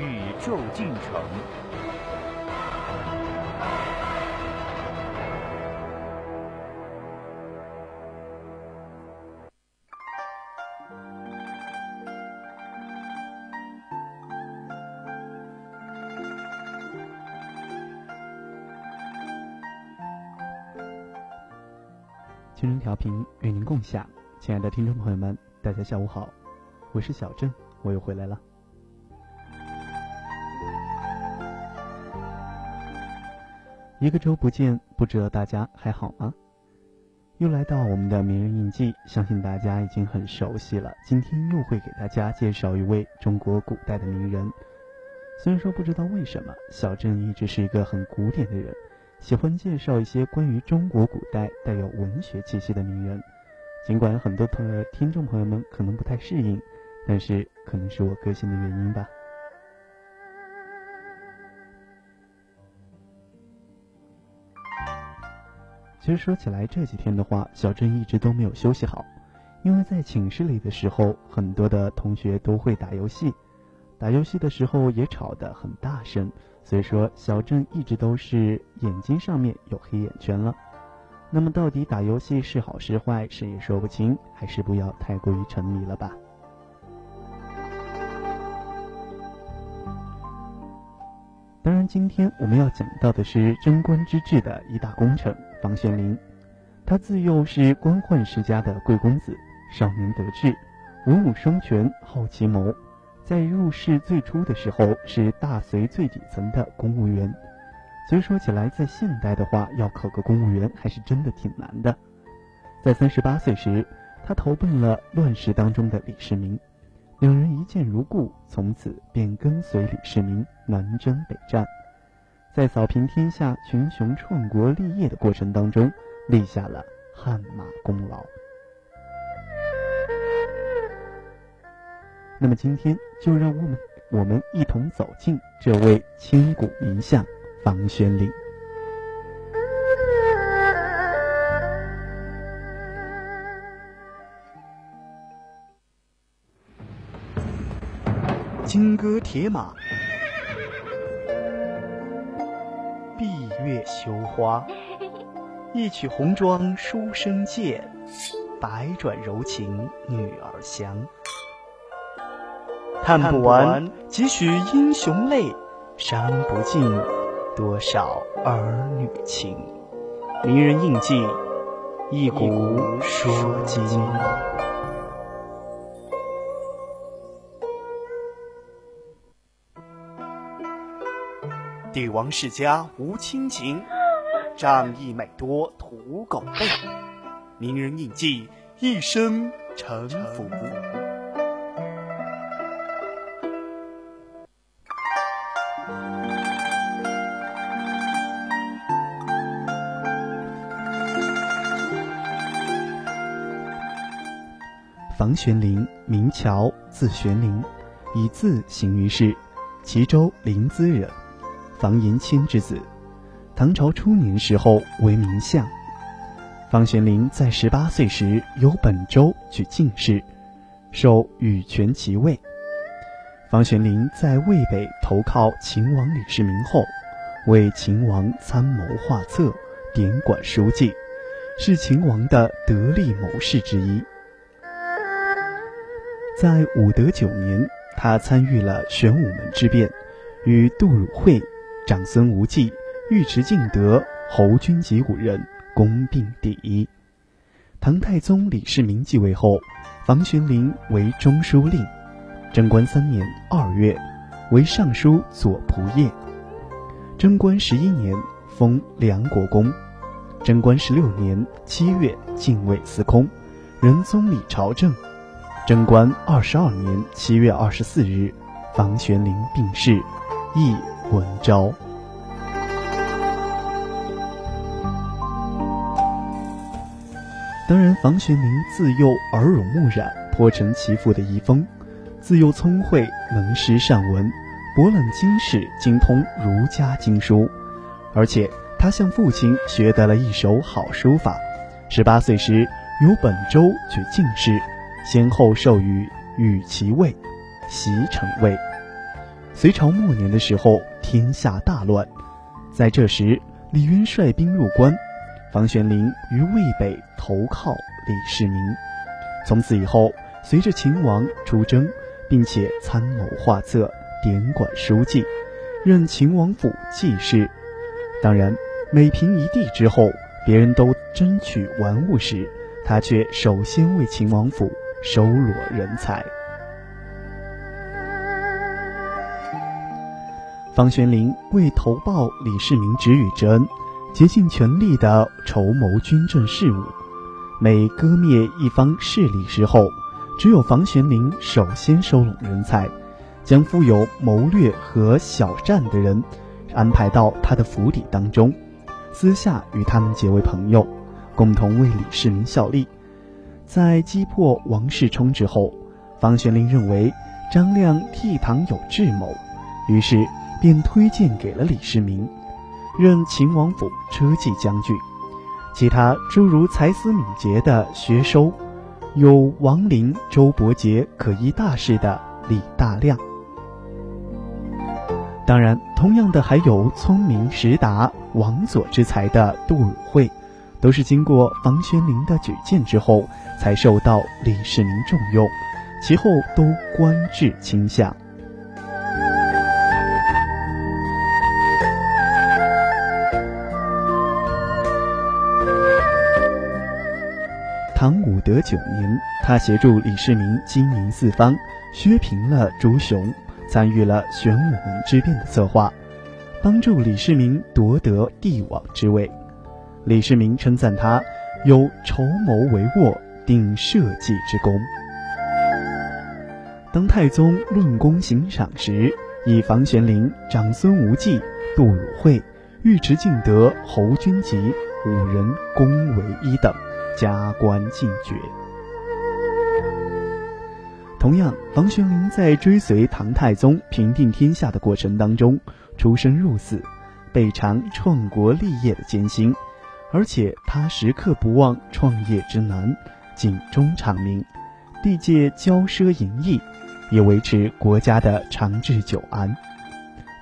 宇宙进程。青春调频与您共享，亲爱的听众朋友们，大家下午好，我是小郑，我又回来了。一个周不见，不知道大家还好吗？又来到我们的名人印记，相信大家已经很熟悉了。今天又会给大家介绍一位中国古代的名人。虽然说不知道为什么，小郑一直是一个很古典的人。喜欢介绍一些关于中国古代带有文学气息的名人，尽管很多朋友听众朋友们可能不太适应，但是可能是我个性的原因吧。其实说起来，这几天的话，小郑一直都没有休息好，因为在寝室里的时候，很多的同学都会打游戏，打游戏的时候也吵得很大声。所以说，小郑一直都是眼睛上面有黑眼圈了。那么，到底打游戏是好是坏，谁也说不清，还是不要太过于沉迷了吧。当然，今天我们要讲到的是贞观之治的一大功臣房玄龄。他自幼是官宦世家的贵公子，少年得志，文武双全，好奇谋。在入仕最初的时候，是大隋最底层的公务员。其实说起来，在现代的话，要考个公务员还是真的挺难的。在三十八岁时，他投奔了乱世当中的李世民，两人一见如故，从此便跟随李世民南征北战，在扫平天下、群雄创国立业的过程当中，立下了汗马功劳。那么今天就让我们我们一同走进这位千古名相房玄龄。金戈铁马，月羞花，一曲红妆书生见，百转柔情女儿香。叹不完几许英雄泪，伤不尽多少儿女情。名人印记，一古说今。帝王世家无亲情，仗义每多屠狗辈。名人印记，一生沉浮。房玄龄，名乔，字玄龄，以字行于世，齐州临淄人，房延谦之子。唐朝初年时候为名相。房玄龄在十八岁时由本州举进士，授羽权骑尉。房玄龄在渭北投靠秦王李世民后，为秦王参谋画策，典管书记，是秦王的得力谋士之一。在武德九年，他参与了玄武门之变，与杜汝晦、长孙无忌、尉迟敬德、侯君集五人攻并第一。唐太宗李世民继位后，房玄龄为中书令。贞观三年二月，为尚书左仆射。贞观十一年，封梁国公。贞观十六年七月，进位司空，仁宗理朝政。贞观二十二年七月二十四日，房玄龄病逝，谥文昭。当然，房玄龄自幼耳濡目染，颇成其父的遗风。自幼聪慧，能诗善文，博览经史，精通儒家经书。而且，他向父亲学得了一手好书法。十八岁时，由本州举进士，先后授予羽骑尉、袭城尉。隋朝末年的时候，天下大乱，在这时，李渊率兵入关。房玄龄于渭北投靠李世民，从此以后，随着秦王出征，并且参谋画策，点管书记，任秦王府记事。当然，每平一地之后，别人都争取玩物时，他却首先为秦王府收罗人才。房玄龄为投报李世民知遇之恩。竭尽全力地筹谋军政事务，每割灭一方势力时候，只有房玄龄首先收拢人才，将富有谋略和小战的人安排到他的府邸当中，私下与他们结为朋友，共同为李世民效力。在击破王世充之后，房玄龄认为张亮倜傥有智谋，于是便推荐给了李世民。任秦王府车骑将军，其他诸如才思敏捷的薛收，有王陵、周伯杰可依大事的李大亮。当然，同样的还有聪明识达、王佐之才的杜汝晦，都是经过房玄龄的举荐之后，才受到李世民重用，其后都官至卿相。唐武德九年，他协助李世民经营四方，削平了朱雄，参与了玄武门之变的策划，帮助李世民夺得帝王之位。李世民称赞他有筹谋帷幄、定社稷之功。当太宗论功行赏时，以房玄龄、长孙无忌、杜汝晦、尉迟敬德、侯君集五人功为一等。加官进爵。同样，房玄龄在追随唐太宗平定天下的过程当中，出生入死，备尝创国立业的艰辛，而且他时刻不忘创业之难，警钟长鸣，历届骄奢淫逸，以维持国家的长治久安。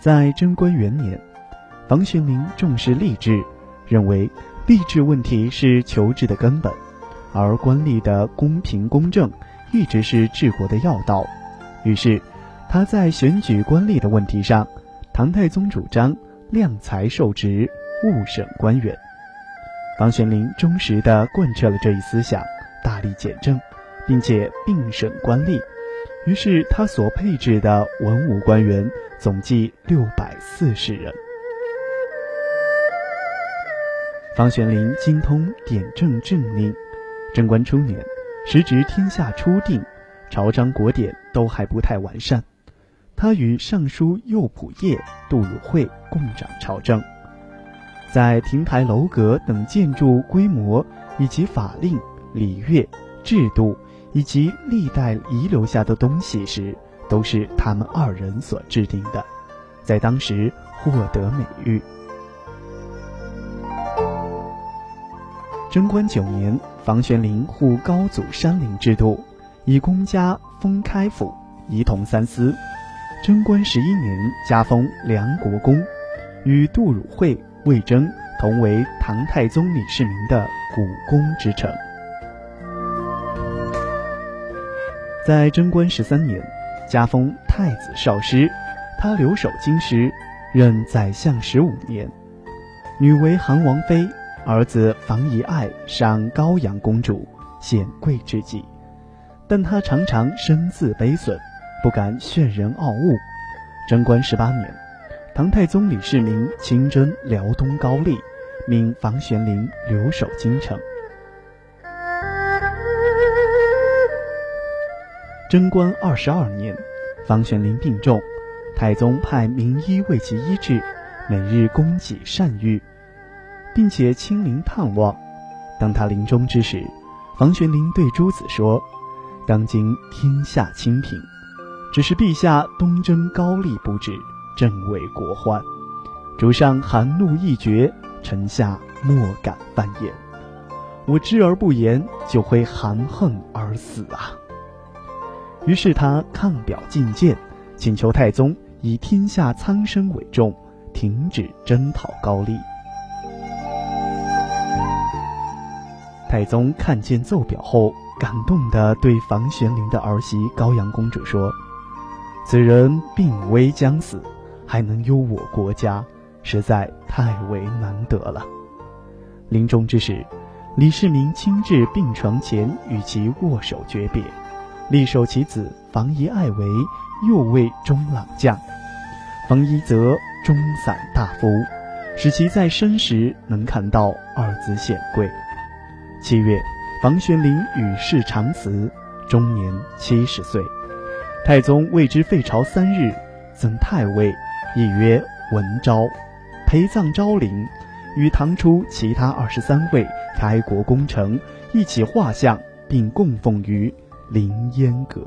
在贞观元年，房玄龄重视吏治，认为。吏治问题是求治的根本，而官吏的公平公正一直是治国的要道。于是，他在选举官吏的问题上，唐太宗主张量才授职，务审官员。房玄龄忠实地贯彻了这一思想，大力简政，并且并审官吏。于是，他所配置的文武官员总计六百四十人。房玄龄精通典政政令，贞观初年，时值天下初定，朝章国典都还不太完善。他与尚书右仆射杜汝晦共掌朝政，在亭台楼阁等建筑规模以及法令、礼乐、制度以及历代遗留下的东西时，都是他们二人所制定的，在当时获得美誉。贞观九年，房玄龄护高祖山陵制度，以公家封开府，仪同三司。贞观十一年，加封梁国公，与杜汝晦、魏征同为唐太宗李世民的股肱之臣。在贞观十三年，加封太子少师，他留守京师，任宰相十五年。女为韩王妃。儿子房遗爱赏高阳公主，显贵之际，但他常常身自卑损，不敢炫人傲物。贞观十八年，唐太宗李世民亲征辽东高丽，命房玄龄留守京城。贞观二十二年，房玄龄病重，太宗派名医为其医治，每日供给善愈，并且亲临探望。当他临终之时，房玄龄对诸子说：“当今天下清平，只是陛下东征高丽不止，正为国患。主上含怒一绝，臣下莫敢犯言。我知而不言，就会含恨而死啊！”于是他抗表进谏，请求太宗以天下苍生为重，停止征讨高丽。太宗看见奏表后，感动地对房玄龄的儿媳高阳公主说：“此人病危将死，还能忧我国家，实在太为难得了。”临终之时，李世民亲至病床前与其握手诀别，立授其子房遗爱为右卫中郎将，房遗则中散大夫，使其在生时能看到二子显贵。七月，房玄龄与世长辞，终年七十岁。太宗为之废朝三日，赠太尉，亦曰文昭，陪葬昭陵，与唐初其他二十三位开国功臣一起画像，并供奉于凌烟阁。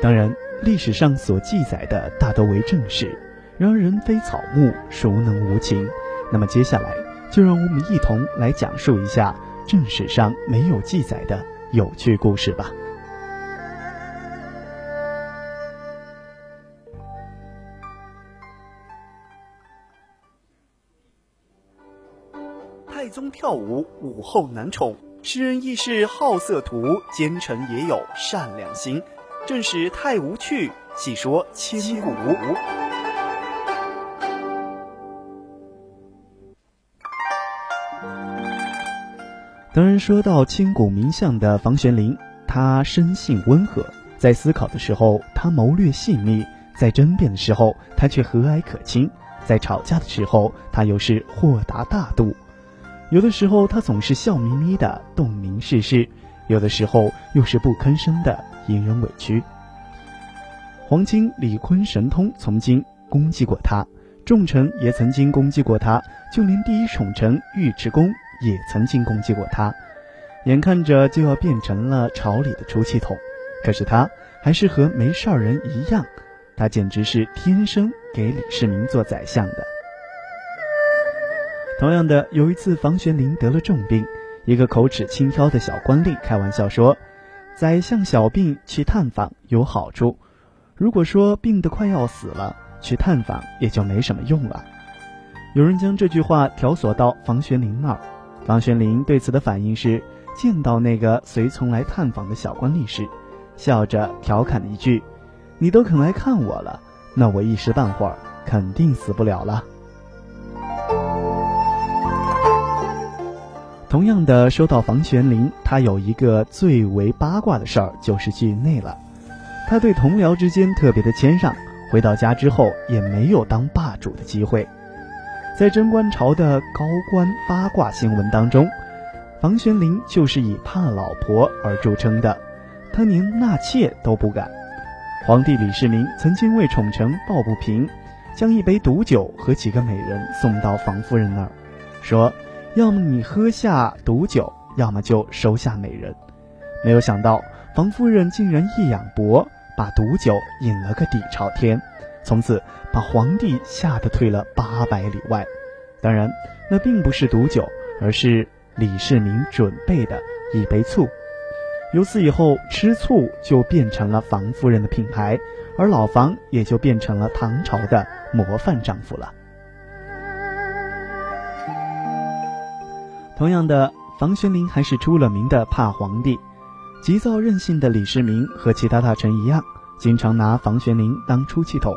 当然。历史上所记载的大都为正史，然而人非草木，孰能无情？那么接下来就让我们一同来讲述一下正史上没有记载的有趣故事吧。太宗跳舞，武后难宠，诗人亦是好色图，奸臣也有善良心。正是太无趣，细说千古。当然，说到千古名相的房玄龄，他生性温和，在思考的时候他谋略细密，在争辩的时候他却和蔼可亲，在吵架的时候他又是豁达大度。有的时候他总是笑眯眯的洞明世事，有的时候又是不吭声的。引人委屈。黄金李坤神通曾经攻击过他，众臣也曾经攻击过他，就连第一宠臣尉迟恭也曾经攻击过他。眼看着就要变成了朝里的出气筒，可是他还是和没事儿人一样，他简直是天生给李世民做宰相的。同样的，有一次房玄龄得了重病，一个口齿轻佻的小官吏开玩笑说。宰相小病去探访有好处，如果说病得快要死了，去探访也就没什么用了。有人将这句话挑索到房玄龄那儿，房玄龄对此的反应是：见到那个随从来探访的小官吏时，笑着调侃了一句：“你都肯来看我了，那我一时半会儿肯定死不了了。”同样的，说到房玄龄，他有一个最为八卦的事儿，就是惧内了。他对同僚之间特别的谦让，回到家之后也没有当霸主的机会。在贞观朝的高官八卦新闻当中，房玄龄就是以怕老婆而著称的，他连纳妾都不敢。皇帝李世民曾经为宠臣抱不平，将一杯毒酒和几个美人送到房夫人那儿，说。要么你喝下毒酒，要么就收下美人。没有想到，房夫人竟然一仰脖，把毒酒饮了个底朝天，从此把皇帝吓得退了八百里外。当然，那并不是毒酒，而是李世民准备的一杯醋。由此以后，吃醋就变成了房夫人的品牌，而老房也就变成了唐朝的模范丈夫了。同样的，房玄龄还是出了名的怕皇帝，急躁任性的李世民和其他大臣一样，经常拿房玄龄当出气筒，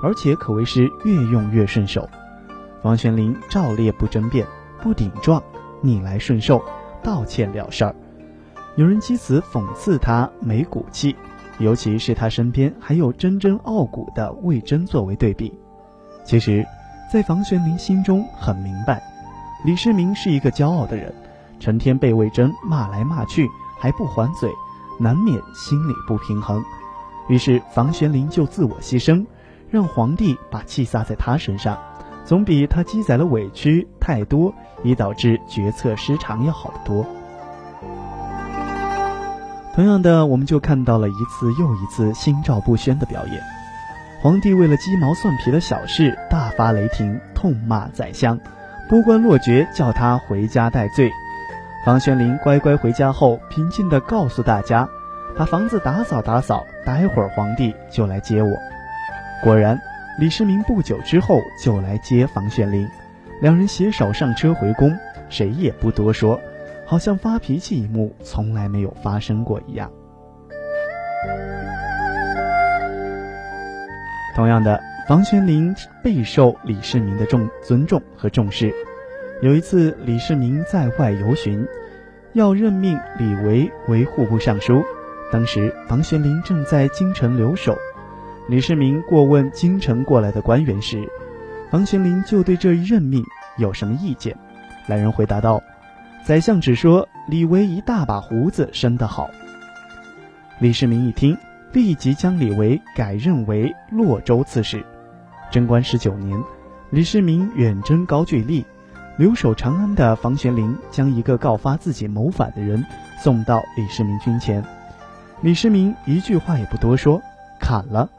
而且可谓是越用越顺手。房玄龄照例不争辩，不顶撞，逆来顺受，道歉了事儿。有人借此讽刺他没骨气，尤其是他身边还有铮铮傲骨的魏征作为对比。其实，在房玄龄心中很明白。李世民是一个骄傲的人，成天被魏征骂来骂去，还不还嘴，难免心里不平衡。于是房玄龄就自我牺牲，让皇帝把气撒在他身上，总比他积攒了委屈太多，以导致决策失常要好得多。同样的，我们就看到了一次又一次心照不宣的表演。皇帝为了鸡毛蒜皮的小事大发雷霆，痛骂宰相，波官落爵叫他回家戴罪。房玄龄乖乖回家后，平静地告诉大家，把房子打扫打扫，待会儿皇帝就来接我。果然，李世民不久之后就来接房玄龄，两人携手上车回宫，谁也不多说。好像发脾气一幕从来没有发生过一样。同样的，房玄龄备受李世民的重尊重和重视。有一次，李世民在外游巡，要任命李维为户部尚书。当时，房玄龄正在京城留守。李世民过问京城过来的官员时，房玄龄就对这一任命有什么意见？来人回答道。宰相只说李维一大把胡子生得好。李世民一听，立即将李维改任为洛州刺史。贞观十九年，李世民远征高句丽，留守长安的房玄龄将一个告发自己谋反的人送到李世民军前。李世民一句话也不多说，砍了，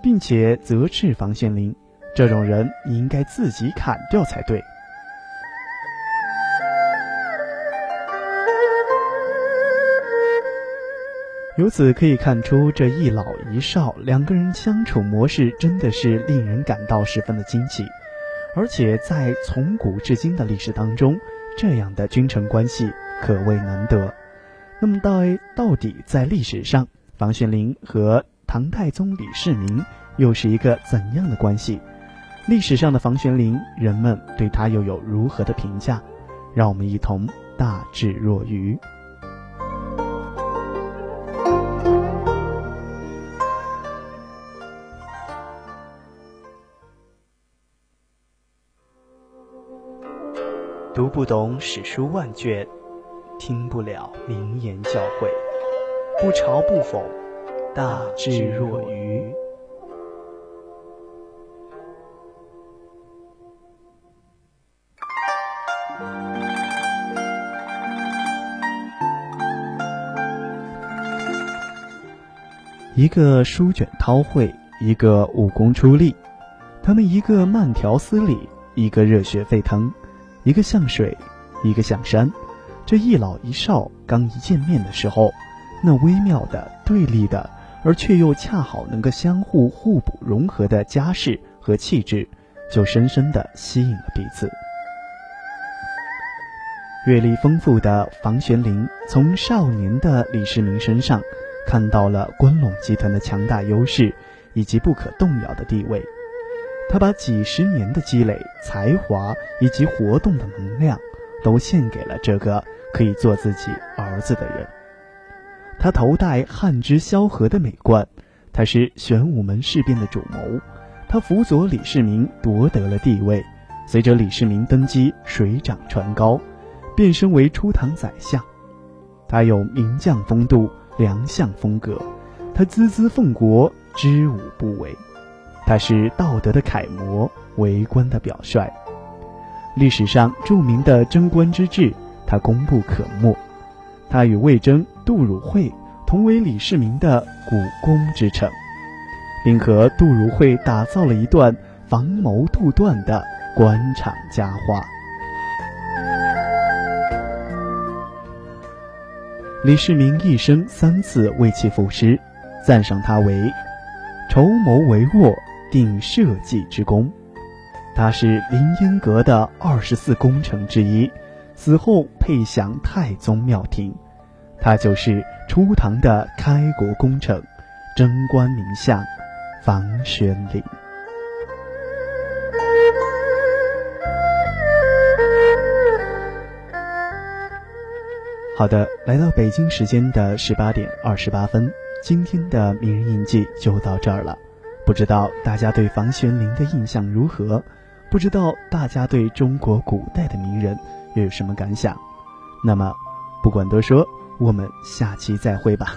并且责斥房玄龄：“这种人你应该自己砍掉才对。”由此可以看出，这一老一少两个人相处模式真的是令人感到十分的惊奇，而且在从古至今的历史当中，这样的君臣关系可谓难得。那么，到到底在历史上，房玄龄和唐太宗李世民又是一个怎样的关系？历史上的房玄龄，人们对他又有如何的评价？让我们一同大智若愚。读不懂史书万卷，听不了名言教诲，不嘲不讽，大智若愚。一个书卷韬晦，一个武功出力，他们一个慢条斯理，一个热血沸腾。一个像水，一个像山，这一老一少刚一见面的时候，那微妙的对立的，而却又恰好能够相互互补融合的家世和气质，就深深的吸引了彼此。阅历丰富的房玄龄，从少年的李世民身上，看到了关陇集团的强大优势以及不可动摇的地位。他把几十年的积累、才华以及活动的能量，都献给了这个可以做自己儿子的人。他头戴汉之萧何的美冠，他是玄武门事变的主谋，他辅佐李世民夺得了地位。随着李世民登基，水涨船高，变身为初唐宰相。他有名将风度、良相风格，他孜孜奉国，知武不为。他是道德的楷模，为官的表率。历史上著名的贞观之治，他功不可没。他与魏征、杜汝晦同为李世民的股肱之臣，并和杜汝晦打造了一段防谋杜断的官场佳话。李世民一生三次为其赋诗，赞赏他为筹谋帷幄。定社稷之功，他是凌烟阁的二十四功臣之一，死后配享太宗庙庭。他就是初唐的开国功臣，贞观名相房玄龄。好的，来到北京时间的十八点二十八分，今天的名人印记就到这儿了。不知道大家对房玄龄的印象如何？不知道大家对中国古代的名人又有什么感想？那么，不管多说，我们下期再会吧。